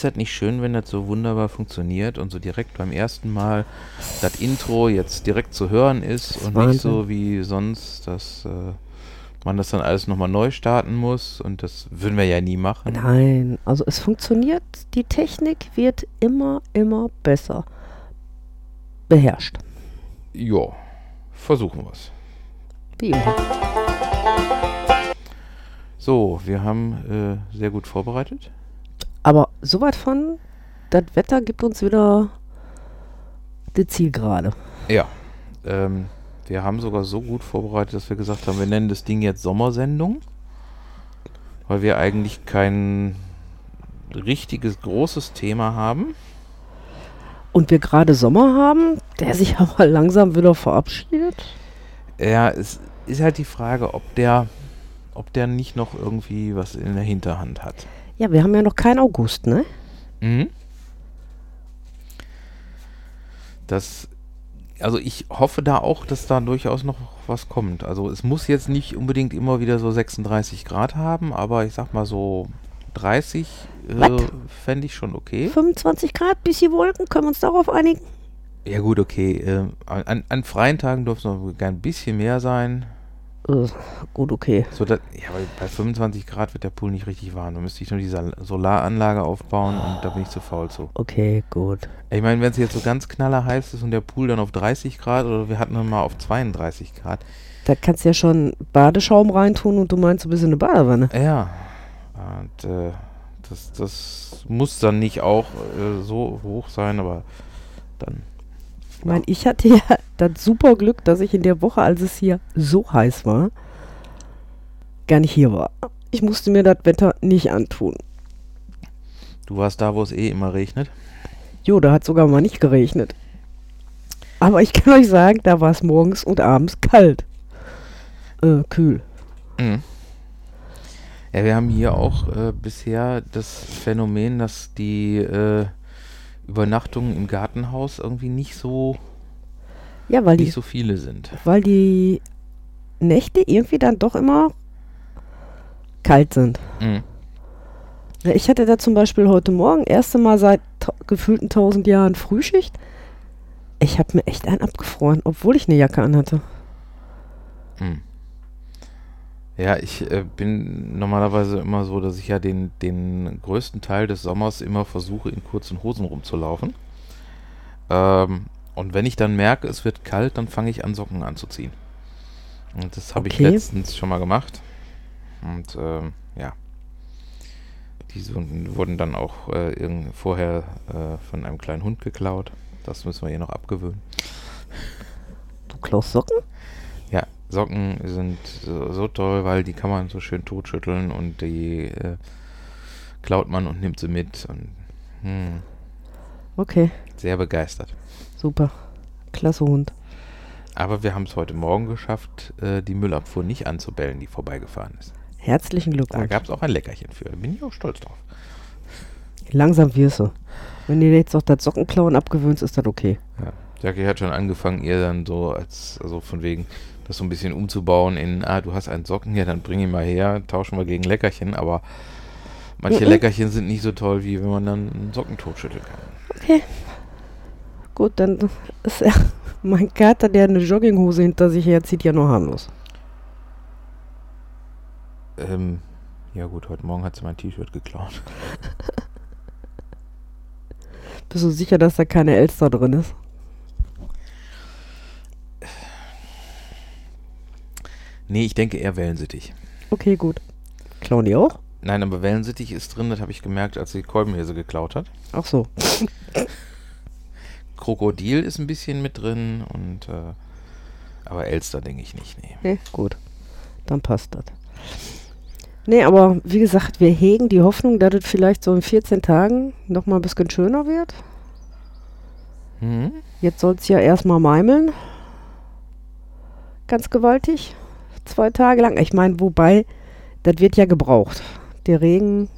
ist das nicht schön, wenn das so wunderbar funktioniert und so direkt beim ersten Mal das Intro jetzt direkt zu hören ist Das und Wahnsinn. nicht so wie sonst, dass äh, man das dann alles nochmal neu starten muss und das würden wir ja nie machen. Nein, also es funktioniert. Die Technik wird immer, immer besser beherrscht. Ja, versuchen wir es. Wie immer. So, wir haben äh, sehr gut vorbereitet. Aber soweit von, das Wetter gibt uns wieder die Zielgerade. Ja, ähm, wir haben sogar so gut vorbereitet, dass wir gesagt haben, wir nennen das Ding jetzt Sommersendung, weil wir eigentlich kein richtiges großes Thema haben. Und wir gerade Sommer haben, der sich aber langsam wieder verabschiedet. Ja, es ist halt die Frage, ob der, ob der nicht noch irgendwie was in der Hinterhand hat. Ja, wir haben ja noch keinen August, ne? Mhm. Das, also ich hoffe da auch, dass da durchaus noch was kommt. Also es muss jetzt nicht unbedingt immer wieder so 36 Grad haben, aber ich sag mal so 30 äh, fände ich schon okay. 25 Grad, bisschen Wolken, können wir uns darauf einigen? Ja gut, okay. Äh, an, an freien Tagen dürfte es noch ein bisschen mehr sein. Äh, gut, okay. So dass, ja, weil bei 25 Grad wird der Pool nicht richtig warm. Da müsste ich nur diese Solaranlage aufbauen und da bin ich zu faul zu. Okay, gut. Ich meine, wenn es jetzt so ganz knallerheiß ist und der Pool dann auf 30 Grad oder wir hatten mal auf 32 Grad. Da kannst du ja schon Badeschaum reintun und du meinst, du bist in eine Badewanne. Ja. Und äh, das, das muss dann nicht auch äh, so hoch sein, aber dann. Ich meine, ich hatte ja das super Glück, dass ich in der Woche, als es hier so heiß war, gar nicht hier war. Ich musste mir das Wetter nicht antun. Du warst da, wo es eh immer regnet. Jo, da hat sogar mal nicht geregnet. Aber ich kann euch sagen, da war es morgens und abends kalt. Äh, kühl. Mhm. Ja, wir haben hier auch äh, bisher das Phänomen, dass die äh, Übernachtungen im Gartenhaus irgendwie nicht so, Ja, weil die, nicht so viele sind. weil die Nächte irgendwie dann doch immer kalt sind. Mhm. Ja, ich hatte da zum Beispiel heute Morgen, erste Mal seit gefühlten tausend Jahren Frühschicht. Ich habe mir echt einen abgefroren, obwohl ich eine Jacke anhatte. Hm. Ja, ich äh, bin normalerweise immer so, dass ich ja den, den größten Teil des Sommers immer versuche, in kurzen Hosen rumzulaufen. Ähm, und wenn ich dann merke, es wird kalt, dann fange ich an, Socken anzuziehen. Und das habe ich Okay. letztens schon mal gemacht. Und ähm, ja. Die so- wurden dann auch äh, vorher äh, von einem kleinen Hund geklaut. Das müssen wir ihr noch abgewöhnen. Du klaust Socken? Socken sind so, so toll, weil die kann man so schön totschütteln und die äh, klaut man und nimmt sie mit und hm, Okay, sehr begeistert. super. Klasse Hund. Aber wir haben es heute Morgen geschafft, äh, die Müllabfuhr nicht anzubellen, die vorbeigefahren ist. Herzlichen Da Glückwunsch. gab es auch ein Leckerchen für. Da bin ich auch stolz drauf. Langsam wirst du. Wenn du dir jetzt noch das Sockenklauen abgewöhnst, ist das okay. Ja. Jackie hat schon angefangen, ihr dann so als, also von wegen, das so ein bisschen umzubauen in, ah, du hast einen Socken, ja, dann bring ihn mal her, tauschen wir gegen Leckerchen, aber manche Mhm. Leckerchen sind nicht so toll, wie wenn man dann einen Socken totschütteln kann. Okay. Gut, dann ist er, mein Kater, der eine Jogginghose hinter sich herzieht, ja noch harmlos. Ähm, ja gut, heute Morgen hat sie mein T-Shirt geklaut. Bist du sicher, dass da keine Elster drin ist? Nee, ich denke eher Wellensittich. Okay, gut. Klauen die auch? Nein, aber Wellensittich ist drin, das habe ich gemerkt, als sie Kolbenhirse geklaut hat. Ach so. Krokodil ist ein bisschen mit drin und äh, aber Elster denke ich nicht, nee. Nee, gut. Dann passt das. Nee, aber wie gesagt, wir hegen die Hoffnung, dass es vielleicht so in 14 Tagen nochmal ein bisschen schöner wird. Hm? Jetzt soll es ja erstmal meimeln. Ganz gewaltig. Zwei Tage lang. Ich meine, wobei, das wird ja gebraucht. Der Regen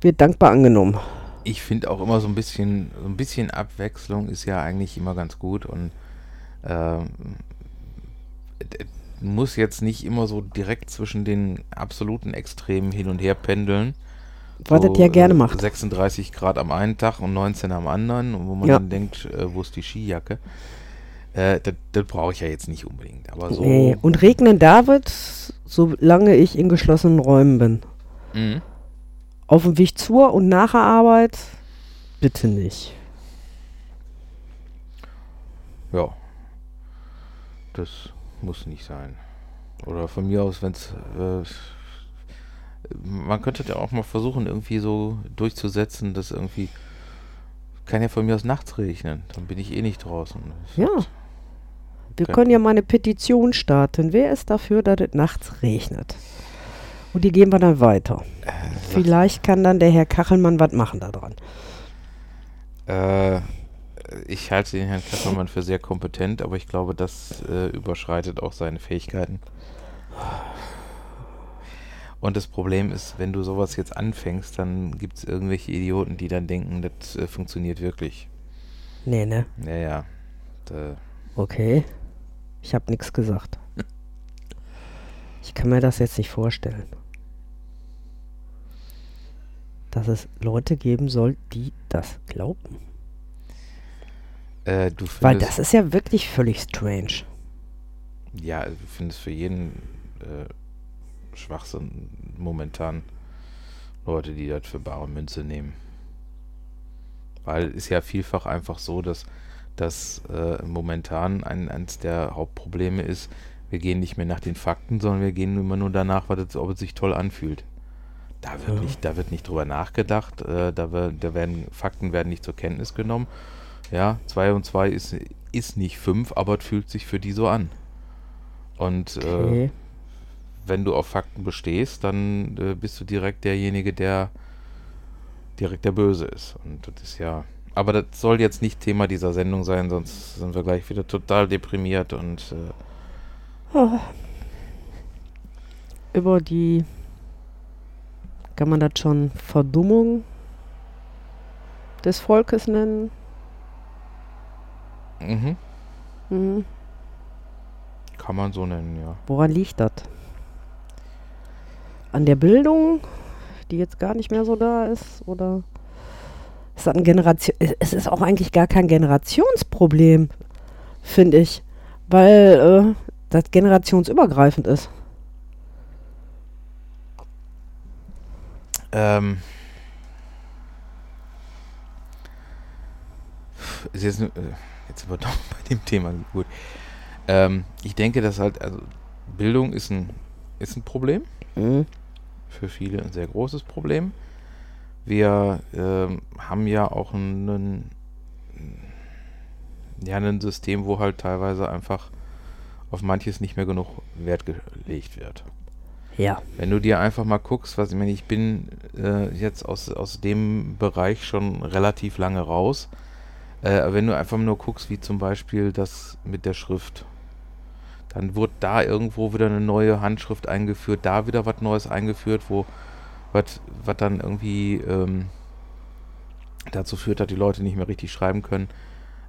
wird dankbar angenommen. Ich finde auch immer so ein bisschen, so ein bisschen Abwechslung ist ja eigentlich immer ganz gut und ähm, muss jetzt nicht immer so direkt zwischen den absoluten Extremen hin und her pendeln. Was das ja gerne äh, macht. 36 Grad am einen Tag und 19 am anderen, wo man Ja. dann denkt, äh, wo ist die Skijacke? Äh, das das brauche ich ja jetzt nicht unbedingt. Aber so. Nee. Und regnen da wird, solange ich in geschlossenen Räumen bin. Mhm. Auf dem Weg zur und nach der Arbeit bitte nicht. Ja. Das muss nicht sein. Oder von mir aus, wenn es. Äh, man könnte ja auch mal versuchen, irgendwie so durchzusetzen, dass irgendwie. Kann ja von mir aus nachts regnen. Dann bin ich eh nicht draußen. Das Ja. Wir können ja mal eine Petition starten. Wer ist dafür, dass es nachts regnet? Und die geben wir dann weiter. Äh, Vielleicht kann dann der Herr Kachelmann was machen daran. Äh, ich halte den Herrn Kachelmann für sehr kompetent, aber ich glaube, das äh, überschreitet auch seine Fähigkeiten. Und das Problem ist, wenn du sowas jetzt anfängst, dann gibt es irgendwelche Idioten, die dann denken, das äh, funktioniert wirklich. Nee, ne? Ja, ja. Da, Okay. Ich habe nichts gesagt. Ich kann mir das jetzt nicht vorstellen. Dass es Leute geben soll, die das glauben. äh, du Weil das ist ja wirklich völlig strange. ja, also du findest für jeden äh, Schwachsinn momentan Leute, die das für bare Münze nehmen. Weil es ist ja vielfach einfach so, dass, dass äh, momentan ein, eines der Hauptprobleme ist, wir gehen nicht mehr nach den Fakten, sondern wir gehen immer nur danach, was es, ob es sich toll anfühlt. Da wird, Ja. nicht, da wird nicht drüber nachgedacht, äh, da, wir, da werden Fakten werden nicht zur Kenntnis genommen. Ja, 2 und 2 ist, ist nicht 5, aber es fühlt sich für die so an. Und äh, Okay. wenn du auf Fakten bestehst, dann äh, bist du direkt derjenige, der direkt der Böse ist. Und das ist ja. Aber das soll jetzt nicht Thema dieser Sendung sein, sonst sind wir gleich wieder total deprimiert und äh, Oh. Über die, kann man das schon Verdummung des Volkes nennen? mhm, Mhm. kann man so nennen, ja. Woran liegt das? An der Bildung, die jetzt gar nicht mehr so da ist? Oder ist ein Generation? es- Es ist auch eigentlich gar kein Generationsproblem, finde ich. Weil äh, das generationsübergreifend ist. Ähm, ist jetzt, äh, jetzt sind wir doch bei dem Thema gut. Ähm, ich denke, dass halt, also Bildung ist ein, ist ein Problem. Mhm. für viele ein sehr großes Problem. Wir ähm, haben ja auch einen, ja, ein System, wo halt teilweise einfach auf manches nicht mehr genug Wert gelegt wird. Ja. Wenn du dir einfach mal guckst, was ich meine, ich bin äh, jetzt aus, aus dem Bereich schon relativ lange raus. Äh, wenn du einfach nur guckst, wie zum Beispiel das mit der Schrift, dann wurde da irgendwo wieder eine neue Handschrift eingeführt, da wieder was Neues eingeführt, wo was dann irgendwie ähm, dazu führt, dass die Leute nicht mehr richtig schreiben können.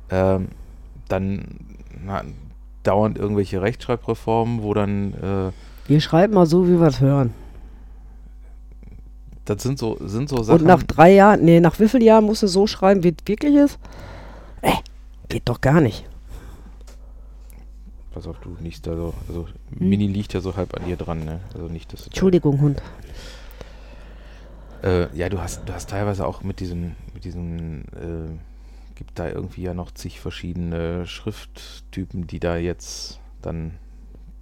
Ähm, dann na, dauernd irgendwelche Rechtschreibreformen, wo dann äh, Wir schreiben mal so, wie wir es hören. das sind so sind so Sachen. Und nach drei Jahren, nee, nach wie vielen Jahren musst du so schreiben, wie es wirklich ist? Äh, geht doch gar nicht. Pass auf, du liegst da so. Also, Mini liegt ja so halb an dir dran, ne? Also nicht, dass du. da- Entschuldigung, Hund. Äh, ja, du hast, du hast teilweise auch mit diesen, mit diesen, äh, gibt da irgendwie ja noch zig verschiedene Schrifttypen, die da jetzt dann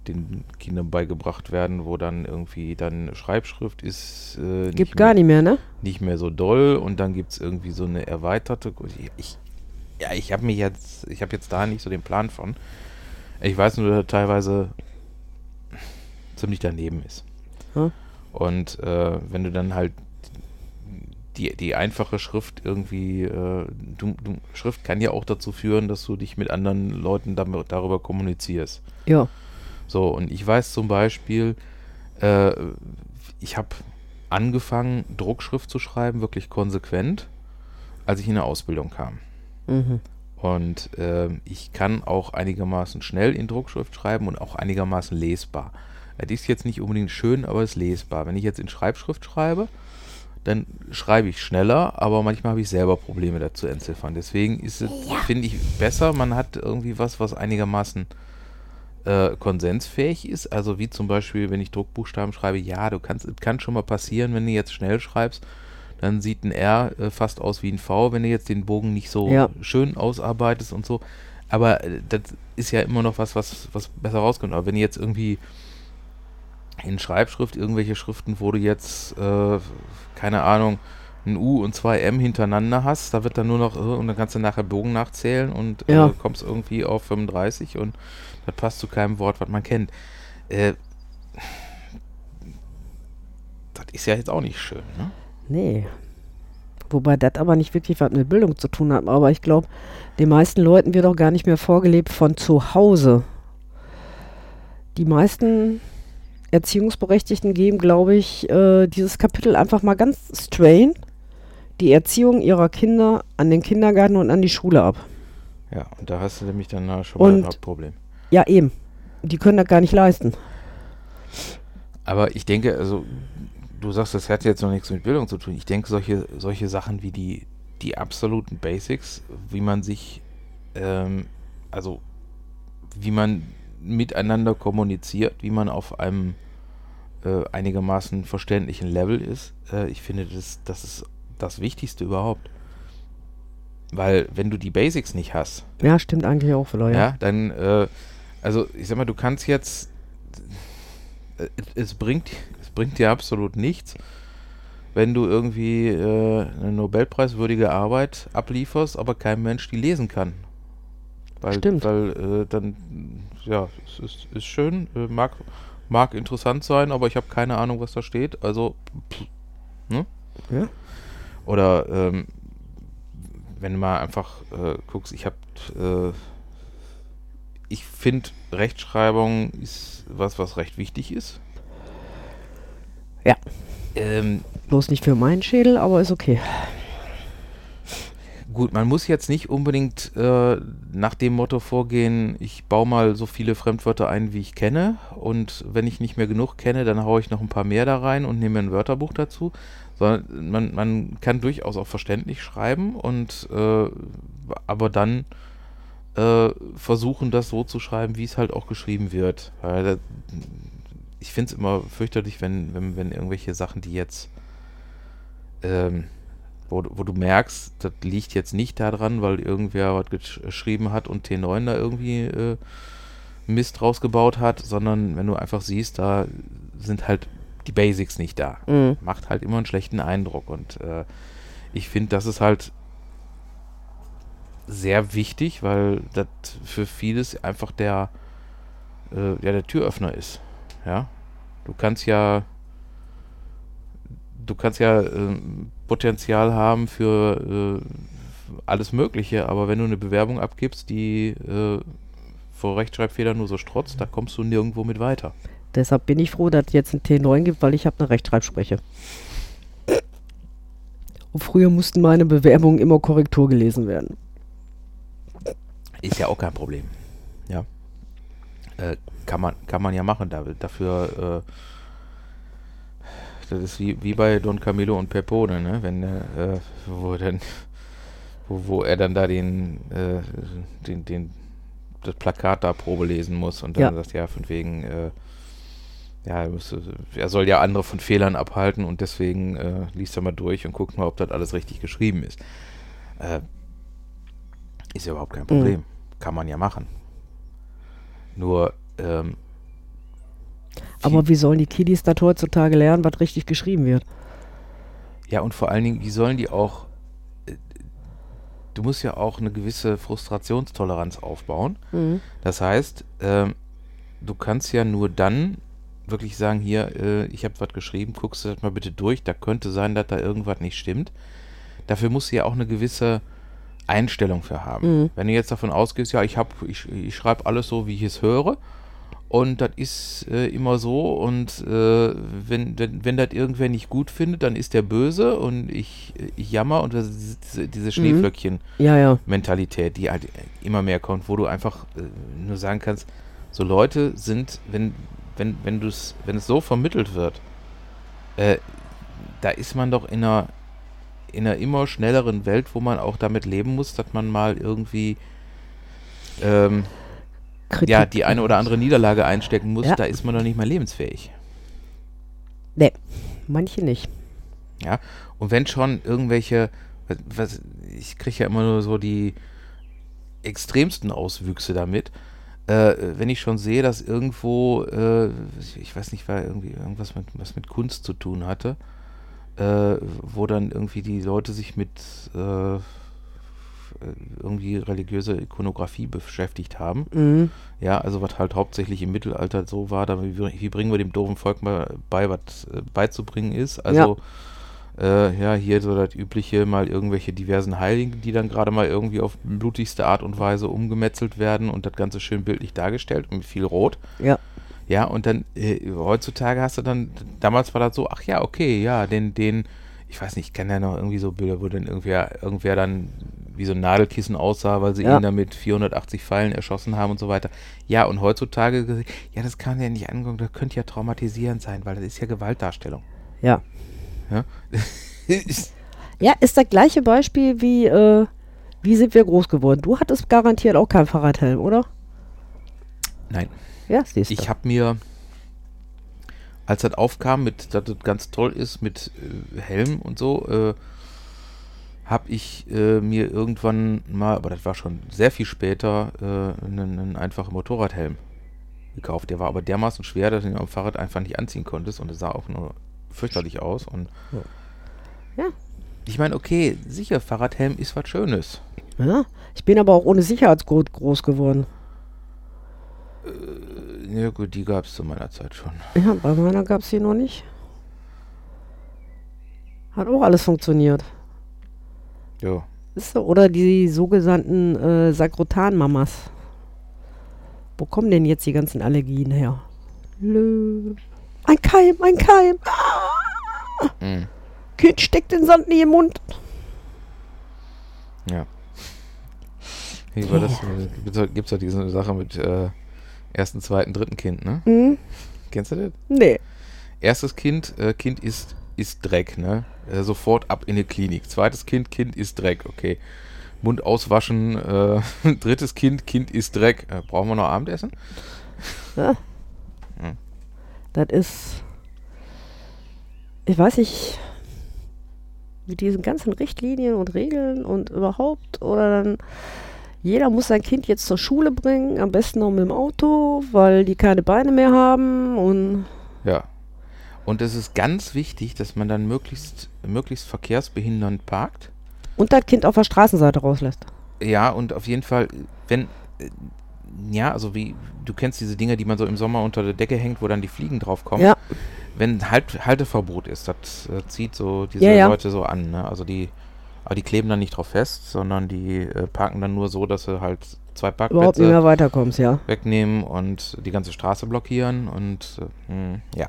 den Kindern beigebracht werden, wo dann irgendwie dann Schreibschrift ist äh, Gibt nicht gar mehr, nicht mehr, ne? nicht mehr so doll und dann gibt es irgendwie so eine erweiterte. Ich, ich, ja, ich habe mich jetzt, ich habe jetzt da nicht so den Plan von. Ich weiß nur, dass er teilweise ziemlich daneben ist. Ja. Und äh, wenn du dann halt die, die einfache Schrift irgendwie, äh, du, du, Schrift kann ja auch dazu führen, dass du dich mit anderen Leuten damit, darüber kommunizierst. Ja. So, und ich weiß zum Beispiel, äh, ich habe angefangen, Druckschrift zu schreiben, wirklich konsequent, als ich in der Ausbildung kam. Mhm. Und ähm, ich kann auch einigermaßen schnell in Druckschrift schreiben und auch einigermaßen lesbar. Äh, Die ist jetzt nicht unbedingt schön, aber ist lesbar. Wenn ich jetzt in Schreibschrift schreibe, dann schreibe ich schneller, aber manchmal habe ich selber Probleme dazu entziffern. Deswegen ist es, Ja. finde ich, besser, man hat irgendwie was, was einigermaßen äh, konsensfähig ist. Also wie zum Beispiel, wenn ich Druckbuchstaben schreibe, ja, du kannst, es kann schon mal passieren, wenn du jetzt schnell schreibst, dann sieht ein R äh, fast aus wie ein V, wenn du jetzt den Bogen nicht so Ja. schön ausarbeitest und so. Aber äh, das ist ja immer noch was, was, was besser rauskommt. Aber wenn du jetzt irgendwie in Schreibschrift irgendwelche Schriften, wo du jetzt, äh, keine Ahnung, ein U und zwei M hintereinander hast, da wird dann nur noch, äh, und dann kannst du nachher Bogen nachzählen und Ja. äh, kommst irgendwie auf 35 und das passt zu keinem Wort, was man kennt. Äh, das ist ja jetzt auch nicht schön, ne? Nee. Wobei das aber nicht wirklich was mit Bildung zu tun hat. Aber ich glaube, den meisten Leuten wird auch gar nicht mehr vorgelebt von zu Hause. Die meisten Erziehungsberechtigten geben, glaube ich, äh, dieses Kapitel einfach mal ganz straight die Erziehung ihrer Kinder an den Kindergarten und an die Schule ab. Ja, und da hast du nämlich dann schon mal Und- ein Hauptproblem. Ja, eben. Die können das gar nicht leisten. Aber ich denke, also du sagst, das hat jetzt noch nichts mit Bildung zu tun. Ich denke, solche, solche Sachen wie die, die absoluten Basics, wie man sich, ähm, also wie man miteinander kommuniziert, wie man auf einem äh, einigermaßen verständlichen Level ist, äh, ich finde, das, das ist das Wichtigste überhaupt. Weil wenn du die Basics nicht hast, Ja, stimmt eigentlich auch ja. ja, dann, äh, also ich sag mal, du kannst jetzt, äh, es bringt, es bringt dir absolut nichts, wenn du irgendwie äh, eine Nobelpreiswürdige Arbeit ablieferst, aber kein Mensch die lesen kann. Weil, Stimmt. Weil äh, dann, ja, es ist, ist schön, äh, mag, mag interessant sein, aber ich habe keine Ahnung, was da steht. Also, pff, ne? Ja. Oder ähm, wenn du mal einfach äh, guckst, ich habe, äh, ich finde, Rechtschreibung ist was, was recht wichtig ist. Ja. Ähm, Bloß nicht für meinen Schädel, aber ist okay. Gut, man muss jetzt nicht unbedingt äh, nach dem Motto vorgehen, ich baue mal so viele Fremdwörter ein, wie ich kenne. Und wenn ich nicht mehr genug kenne, dann haue ich noch ein paar mehr da rein und nehme ein Wörterbuch dazu. Sondern man, man kann durchaus auch verständlich schreiben und äh, aber dann äh, versuchen, das so zu schreiben, wie es halt auch geschrieben wird. Weil ich finde es immer fürchterlich, wenn, wenn, wenn irgendwelche Sachen, die jetzt, ähm, wo, du- wo du merkst, das liegt jetzt nicht daran, weil irgendwer was gesch- geschrieben hat und T9 da irgendwie äh, Mist rausgebaut hat, sondern wenn du einfach siehst, da sind halt die Basics nicht da Mhm. macht halt immer einen schlechten Eindruck. Und äh, ich finde, das ist halt sehr wichtig, weil das für vieles einfach der, äh, ja, der Türöffner ist. Ja, du kannst ja, du kannst ja ähm, Potenzial haben für äh, alles Mögliche, aber wenn du eine Bewerbung abgibst, die äh, vor Rechtschreibfehlern nur so strotzt, da kommst du nirgendwo mit weiter. Deshalb bin ich froh, dass es jetzt ein T9 gibt, weil ich habe eine Rechtschreibspreche. Und früher mussten meine Bewerbungen immer Korrektur gelesen werden. Ist ja auch kein Problem. Ja. Äh, kann, man, kann man ja machen. Da, dafür, äh, das ist wie, wie bei Don Camillo und Pepone, ne? Wenn, äh, wo, dann, wo, wo er dann da den, äh, den, den, das Plakat da Probe lesen muss und dann Ja. sagt, ja, von wegen, äh, ja, er, müsste, er soll ja andere von Fehlern abhalten und deswegen äh, liest er mal durch und guckt mal, ob das alles richtig geschrieben ist. Äh, ist ja überhaupt kein Problem. Kann man ja machen. Nur, ähm, Aber wie sollen die Kiddies das heutzutage lernen, was richtig geschrieben wird? ja, und vor allen Dingen, wie sollen die auch, äh, du musst ja auch eine gewisse Frustrationstoleranz aufbauen. Das heißt, ähm, du kannst ja nur dann wirklich sagen, hier, äh, ich habe was geschrieben, guckst du das mal bitte durch, da könnte sein, dass da irgendwas nicht stimmt. Dafür musst du ja auch eine gewisse Einstellung für haben. Mhm. Wenn du jetzt davon ausgehst, ja, ich, hab- ich, ich schreibe alles so, wie ich es höre und das ist äh, immer so. Und äh, wenn, wenn, wenn das irgendwer nicht gut findet, dann ist der böse. Und ich, ich jammer. Und das ist diese, diese Schneeflöckchen Ja, ja. Mentalität, die halt immer mehr kommt, wo du einfach äh, nur sagen kannst, so Leute sind, wenn, wenn, wenn, du's, wenn es so vermittelt wird, äh, da ist man doch in einer, in einer immer schnelleren Welt, wo man auch damit leben muss, dass man mal irgendwie ähm, ja, die eine oder andere Niederlage einstecken muss. Ja. Da ist man doch nicht mehr lebensfähig. Nee, manche nicht. Ja, und wenn schon irgendwelche, was, was ich kriege ja immer nur so die extremsten Auswüchse damit, äh, wenn ich schon sehe, dass irgendwo, äh, ich weiß nicht, war irgendwie irgendwas mit, was mit Kunst zu tun hatte, äh, wo dann irgendwie die Leute sich mit äh, irgendwie religiöse Ikonografie beschäftigt haben. Mhm. Ja, also was halt hauptsächlich im Mittelalter so war, da wie, wie bringen wir dem doofen Volk mal bei, was äh, beizubringen ist. Also ja. Äh, ja, hier so das übliche, mal irgendwelche diversen Heiligen, die dann gerade mal irgendwie auf blutigste Art und Weise umgemetzelt werden und das Ganze schön bildlich dargestellt und mit viel Rot. Ja. Ja, und dann äh, heutzutage hast du dann, damals war das so, ach ja, okay, ja, den, den, ich weiß nicht, ich kenne ja noch irgendwie so Bilder, wo dann irgendwer, irgendwer dann wie so ein Nadelkissen aussah, weil sie Ja. ihn damit 480 Pfeilen erschossen haben und so weiter. Ja, und heutzutage, ja, das kann ja nicht angucken, das könnte ja traumatisierend sein, weil das ist ja Gewaltdarstellung. Ja. Ja, Ja, ist das gleiche Beispiel wie, äh, wie sind wir groß geworden? Du hattest garantiert auch keinen Fahrradhelm, oder? Nein, Ja, siehst du. ich habe mir, als das aufkam, mit, dass das ganz toll ist mit äh, Helm und so, äh, habe ich äh, mir irgendwann mal, aber das war schon sehr viel später, äh, einen, einen einfachen Motorradhelm gekauft. Der war aber dermaßen schwer, dass du ihn am Fahrrad einfach nicht anziehen konntest und es sah auch nur fürchterlich aus. Und Ja. ich meine, okay, sicher, Fahrradhelm ist was Schönes. Ja, ich bin aber auch ohne Sicherheitsgurt groß geworden. Ja gut, die gab es zu meiner Zeit schon. Ja, bei meiner gab es hier noch nicht. Hat auch alles funktioniert. Ist so, oder die sogenannten äh, Sakrotan-Mamas. Wo kommen denn jetzt die ganzen Allergien her? Lö. Ein Keim, ein Keim. Ah, Hm. Kind steckt den Sand in den Mund. Ja. Wie war das? Äh, Gibt es ja diese Sache mit äh, ersten, zweiten, dritten Kind, ne? Hm? Kennst du das? Nee. Erstes Kind, äh, Kind ist, ist Dreck, ne? Äh, sofort ab in die Klinik. Zweites Kind, Kind ist Dreck, okay. Mund auswaschen. Äh, drittes Kind, Kind ist Dreck. Äh, brauchen wir noch Abendessen? Ja. Hm. Das ist. Ich weiß nicht, mit diesen ganzen Richtlinien und Regeln und überhaupt, oder dann. Jeder muss sein Kind jetzt zur Schule bringen, am besten noch mit dem Auto, weil die keine Beine mehr haben und. Ja. Und es ist ganz wichtig, dass man dann möglichst, möglichst verkehrsbehindernd parkt. Und das Kind auf der Straßenseite rauslässt. Ja, und auf jeden Fall, wenn, äh, ja, also wie, du kennst diese Dinger, die man so im Sommer unter der Decke hängt, wo dann die Fliegen draufkommen. Ja. Wenn halt, Halteverbot ist, das äh, zieht so diese Ja, ja. Leute so an, ne? Also die, aber die kleben dann nicht drauf fest, sondern die äh, parken dann nur so, dass sie halt zwei Überhaupt nicht Parkplätze mehr weiterkommst, ja. wegnehmen und die ganze Straße blockieren und äh, mh, ja.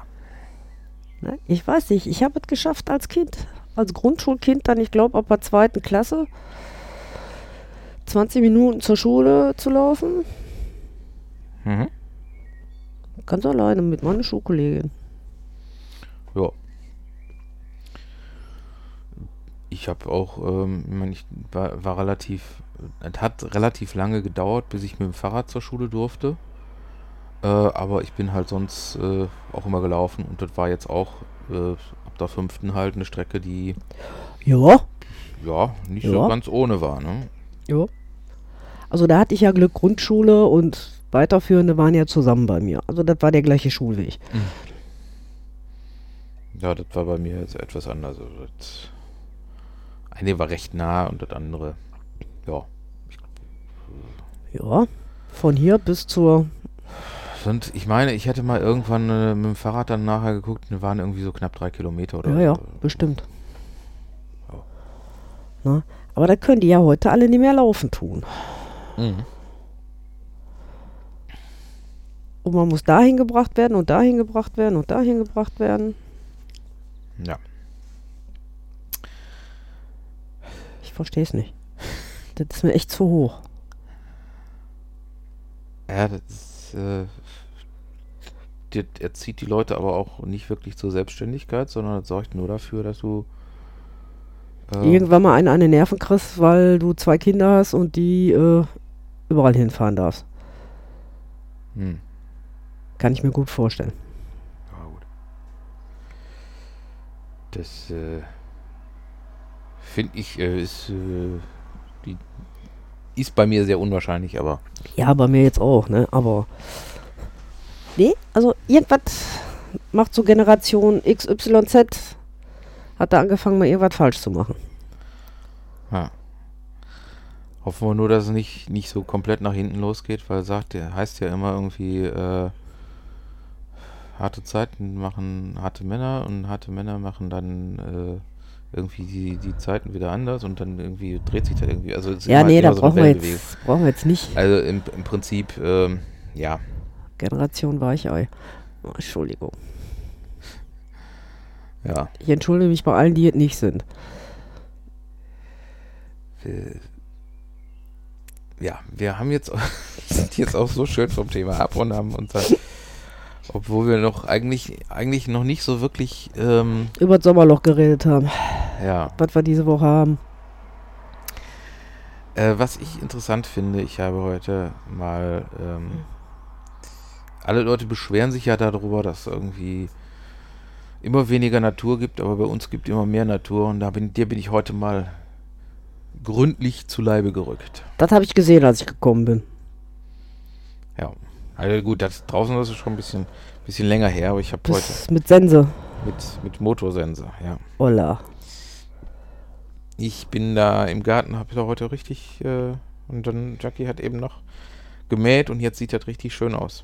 Ne? Ich weiß nicht, ich habe es geschafft als Kind. Als Grundschulkind dann, ich glaube, ab der zweiten Klasse 20 Minuten zur Schule zu laufen. Mhm. Ganz alleine mit meiner Schulkollegin. Ja. Ich habe auch, ähm, ich, mein, ich war, war relativ, es hat relativ lange gedauert, bis ich mit dem Fahrrad zur Schule durfte. Äh, aber ich bin halt sonst äh, auch immer gelaufen und das war jetzt auch äh, ab der fünften halt eine Strecke, die Ja. ja nicht so Ja. ganz ohne war, ne? Ja. Also da hatte ich ja Glück, Grundschule und weiterführende waren ja zusammen bei mir. Also das war der gleiche Schulweg. Ja, das war bei mir jetzt etwas anders. Also das eine war recht nah und das andere, ja. Ja. Von hier bis zur. Und ich meine, ich hätte mal irgendwann äh, mit dem Fahrrad dann nachher geguckt, und waren irgendwie so knapp drei Kilometer oder Ja, ja, so. bestimmt. Ja. Na, aber da können die ja heute alle nicht mehr laufen tun. Mhm. Und man muss dahin gebracht werden und dahin gebracht werden und dahin gebracht werden. Ja. Ich verstehe es nicht. Das ist mir echt zu hoch. Ja, das ist, äh, das erzieht die Leute aber auch nicht wirklich zur Selbstständigkeit, sondern sorgt nur dafür, dass du äh, irgendwann mal einen an den Nerven kriegst, weil du zwei Kinder hast und die äh, überall hinfahren darfst. Hm. Kann ich mir gut vorstellen. Ja, gut. Das äh, finde ich äh, ist, äh, die, ist bei mir sehr unwahrscheinlich, aber. Ja, bei mir jetzt auch, ne? Aber. Nee, also irgendwas macht so Generation XYZ, hat da angefangen, mal irgendwas falsch zu machen. Ja. Hoffen wir nur, dass es nicht, nicht so komplett nach hinten losgeht, weil sagt, der heißt ja immer irgendwie, äh, harte Zeiten machen harte Männer und harte Männer machen dann äh, irgendwie die, die Zeiten wieder anders und dann irgendwie dreht sich da irgendwie. Also ja, nee, da so brauchen, wir jetzt, brauchen wir jetzt nicht. Also im, im Prinzip, ähm, ja. Generation Weichei. Oh, Entschuldigung. Ja. Ich entschuldige mich bei allen, die es nicht sind. Ja, wir haben jetzt, sind jetzt auch so schön vom Thema ab und haben uns dann obwohl wir noch eigentlich, eigentlich noch nicht so wirklich ähm, über das Sommerloch geredet haben. Ja. Was wir diese Woche haben. Äh, was ich interessant finde, ich habe heute mal ähm, alle Leute beschweren sich ja darüber, dass irgendwie immer weniger Natur gibt, aber bei uns gibt immer mehr Natur und da bin, dir bin ich heute mal gründlich zu Leibe gerückt. Das habe ich gesehen, als ich gekommen bin. Ja, also gut, das draußen ist schon ein bisschen, bisschen länger her, aber ich habe heute. Mit Sense. Mit, mit Motorsense, ja. Olla. Ich bin da im Garten, habe da heute richtig. Äh, und dann Jackie hat eben noch gemäht und jetzt sieht das richtig schön aus.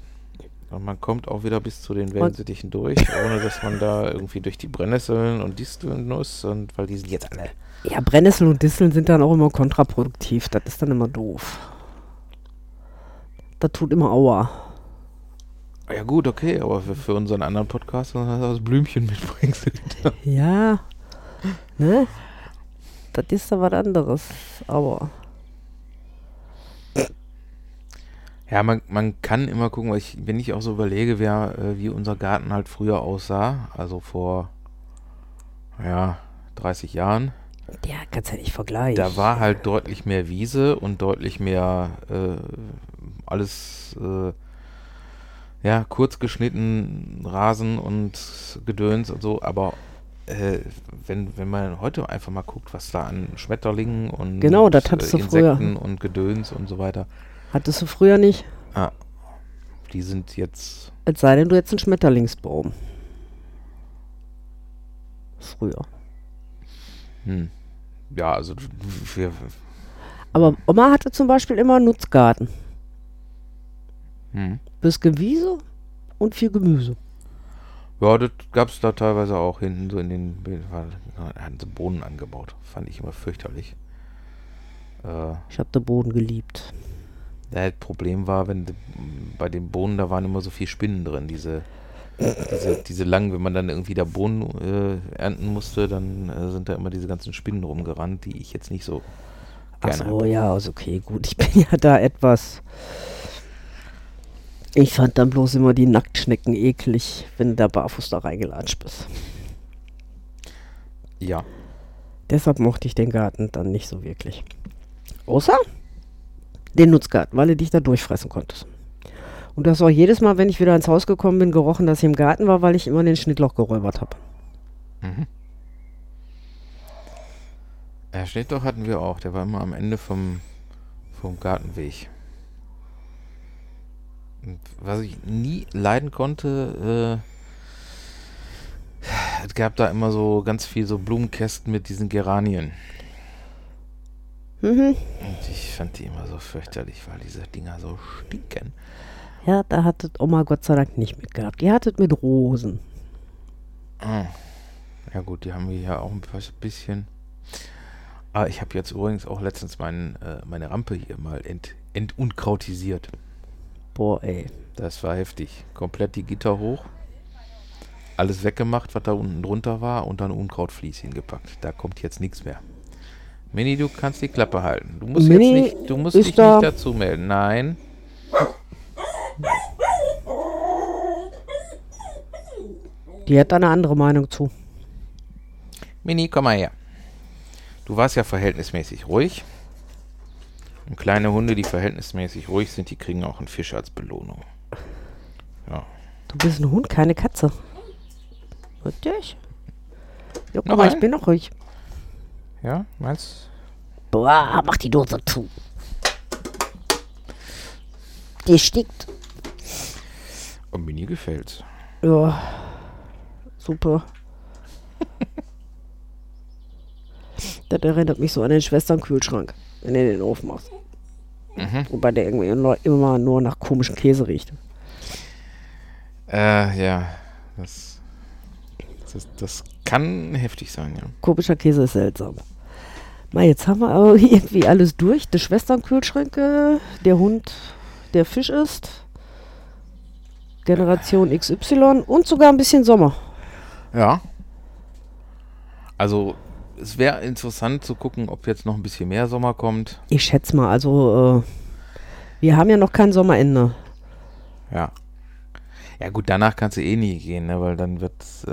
Und man kommt auch wieder bis zu den Wellensittichen durch, ohne dass man da irgendwie durch die Brennnesseln und Disteln muss und weil die sind jetzt alle. Ja, Brennnesseln und Disteln sind dann auch immer kontraproduktiv. Das ist dann immer doof. Das tut immer Aua. Ja gut, okay, aber für, für unseren anderen Podcast hast du das Blümchen mitbringst. ja. Ne? Das ist da was anderes. Aber. Ja, man, man kann immer gucken, weil ich, wenn ich auch so überlege, wer, äh, wie unser Garten halt früher aussah, also vor ja, 30 Jahren. Ja, kannst ja nicht vergleichen. Da war halt deutlich mehr Wiese und deutlich mehr äh, alles äh, ja, kurz geschnitten, Rasen und Gedöns und so, aber äh, wenn, wenn man heute einfach mal guckt, was da an Schmetterlingen und genau, das hattest äh, Insekten und Gedöns und so weiter. Hattest du früher nicht? Ah, die sind jetzt. Es sei denn, du hättest einen Schmetterlingsbaum. Früher. Hm. Ja, also wir. Aber Oma hatte zum Beispiel immer einen Nutzgarten. Hm. Bisschen Wiese und viel Gemüse. Ja, das gab es da teilweise auch hinten so in den hatten sie Bohnen angebaut. Fand ich immer fürchterlich. Äh, ich habe den Boden geliebt. Das Problem war, wenn bei den Bohnen, da waren immer so viele Spinnen drin, diese, diese, diese langen, wenn man dann irgendwie da Bohnen äh, ernten musste, dann äh, sind da immer diese ganzen Spinnen rumgerannt, die ich jetzt nicht so gerne Ach so, hab. ja, ist okay, gut. Ich bin ja da etwas ich fand dann bloß immer die Nacktschnecken eklig, wenn du da barfuß da reingelatscht bist. Ja. Deshalb mochte ich den Garten dann nicht so wirklich. Außer den Nutzgarten, weil du dich da durchfressen konntest. Und das auch jedes Mal, wenn ich wieder ins Haus gekommen bin, gerochen, dass ich im Garten war, weil ich immer den Schnittloch geräubert habe. Mhm. Ja, Schnittloch hatten wir auch. Der war immer am Ende vom, vom Gartenweg. Was ich nie leiden konnte, äh, es gab da immer so ganz viel so Blumenkästen mit diesen Geranien. Mhm. Und ich fand die immer so fürchterlich, weil diese Dinger so stinken. Ja, da hattet Oma Gott sei Dank nicht mit gehabt. Die hattet mit Rosen. Ah. Ja gut, die haben wir ja auch ein bisschen. Aber ich habe jetzt übrigens auch letztens mein, äh, meine Rampe hier mal ent, entunkrautisiert. Boah, ey. Das war heftig. Komplett die Gitter hoch. Alles weggemacht, was da unten drunter war und dann Unkrautvlies hingepackt. Da kommt jetzt nichts mehr. Mini, du kannst die Klappe halten. Du musst Mini jetzt nicht, du musst dich da nicht dazu melden. Nein. Die hat da eine andere Meinung zu. Mini, komm mal her. Du warst ja verhältnismäßig ruhig. Und kleine Hunde, die verhältnismäßig ruhig sind, die kriegen auch einen Fisch als Belohnung. Ja. Du bist ein Hund, keine Katze. Richtig? Ja, guck mal, ich bin noch ruhig. Ja, meinst Boah, mach die Dose zu. Die stickt. Und Mini gefällt's. Ja, super. das erinnert mich so an den Schwesternkühlschrank, wenn du den aufmachst. Mhm. Wobei der irgendwie nur- immer nur nach komischem Käse riecht. Äh, ja. Das, das, das kann heftig sein, ja. Komischer Käse ist seltsam. Mal, jetzt haben wir aber irgendwie alles durch. Die Schwesternkühlschränke, der Hund, der Fisch isst, Generation XY und sogar ein bisschen Sommer. Ja. Also, es wäre interessant zu gucken, ob jetzt noch ein bisschen mehr Sommer kommt. Ich schätze mal, also äh, wir haben ja noch kein Sommerende. Ja. Ja gut, danach kannst du eh nie gehen, ne? weil dann wird, äh,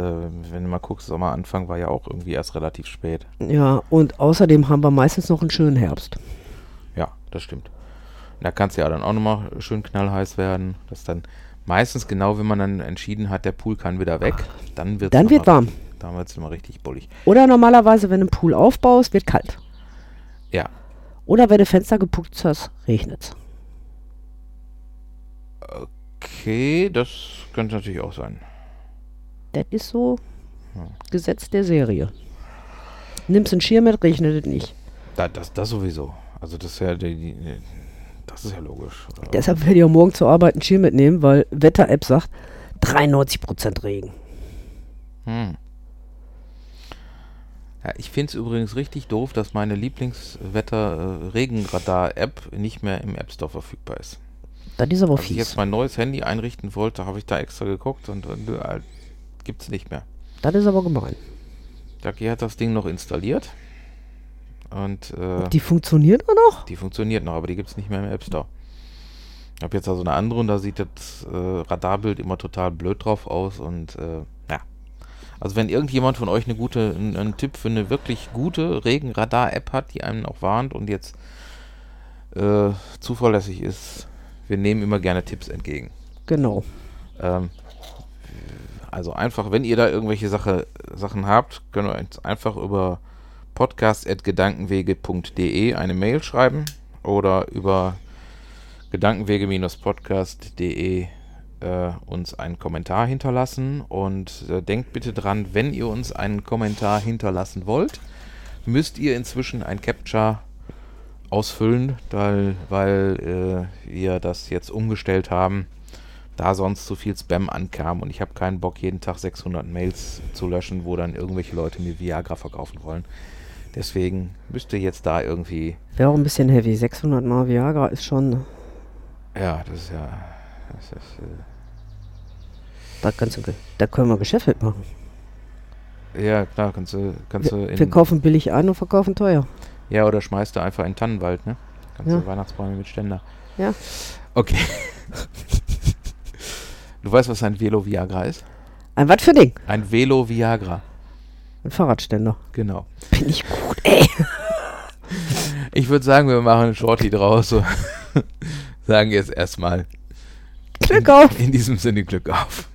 wenn du mal guckst, Sommeranfang war ja auch irgendwie erst relativ spät. Ja, und außerdem haben wir meistens noch einen schönen Herbst. Ja, das stimmt. Und da kannst du ja dann auch nochmal schön knallheiß werden. Das dann meistens genau, wenn man dann entschieden hat, der Pool kann wieder weg, dann wird Dann wird warm. Dann wird es immer richtig bullig. Oder normalerweise, wenn du einen Pool aufbaust, wird kalt. Ja. Oder wenn du Fenster geputzt hast, regnet Okay, das könnte natürlich auch sein. Das ist so Gesetz der Serie. Nimmst einen Schirm mit, regnet es nicht. Da, das, das sowieso. Also das ist ja die, die, das ist ja logisch. Oder? Deshalb werde ich auch morgen zur Arbeit einen Schirm mitnehmen, weil Wetter-App sagt 93% Regen. Hm. Ja, ich finde es übrigens richtig doof, dass meine Lieblingswetter-Regenradar-App nicht mehr im App Store verfügbar ist. Das ist aber Als ich jetzt fies. mein neues Handy einrichten wollte, habe ich da extra geguckt und, äh, gibt es nicht mehr. Das ist aber gemein. Daki hat das Ding noch installiert und äh, Die funktioniert noch? die funktioniert noch, aber die gibt es nicht mehr im App Store. Ich habe jetzt also eine andere und da sieht das äh, Radarbild immer total blöd drauf aus und äh, ja. Also wenn irgendjemand von euch eine gute, einen, einen Tipp für eine wirklich gute Regenradar-App hat, die einen auch warnt und jetzt äh, zuverlässig ist, wir nehmen immer gerne Tipps entgegen. Genau. Ähm, also einfach, wenn ihr da irgendwelche Sache, Sachen habt, könnt ihr uns einfach über podcast.gedankenwege.de eine Mail schreiben oder über gedankenwege-podcast.de äh, uns einen Kommentar hinterlassen. Und äh, denkt bitte dran, wenn ihr uns einen Kommentar hinterlassen wollt, müsst ihr inzwischen ein Capture ausfüllen, weil, weil äh, wir das jetzt umgestellt haben da sonst so viel Spam ankam und ich habe keinen Bock, jeden Tag 600 Mails zu löschen, wo dann irgendwelche Leute mir Viagra verkaufen wollen. Deswegen müsst ihr jetzt da irgendwie, Wäre auch ein bisschen heavy. 600 Mal Viagra ist schon. ja, das ist ja, das ist, äh, Da, kannst du, da können wir Geschäft mitmachen. ja klar, kannst du, kannst du Wir, in, wir kaufen billig ein und verkaufen teuer. ja oder schmeißt du einfach in den Tannenwald, ne? Kannst Ja. du Weihnachtsbäume mit Ständer. Ja. Okay. du weißt, was ein Velo Viagra ist? Ein was für Ding? Ein Velo Viagra, Ein Fahrradständer. genau. Bin ich gut, ey. Ich würde sagen, wir machen einen Shorty draus. So. sagen jetzt erstmal Glück auf. in diesem Sinne Glück auf.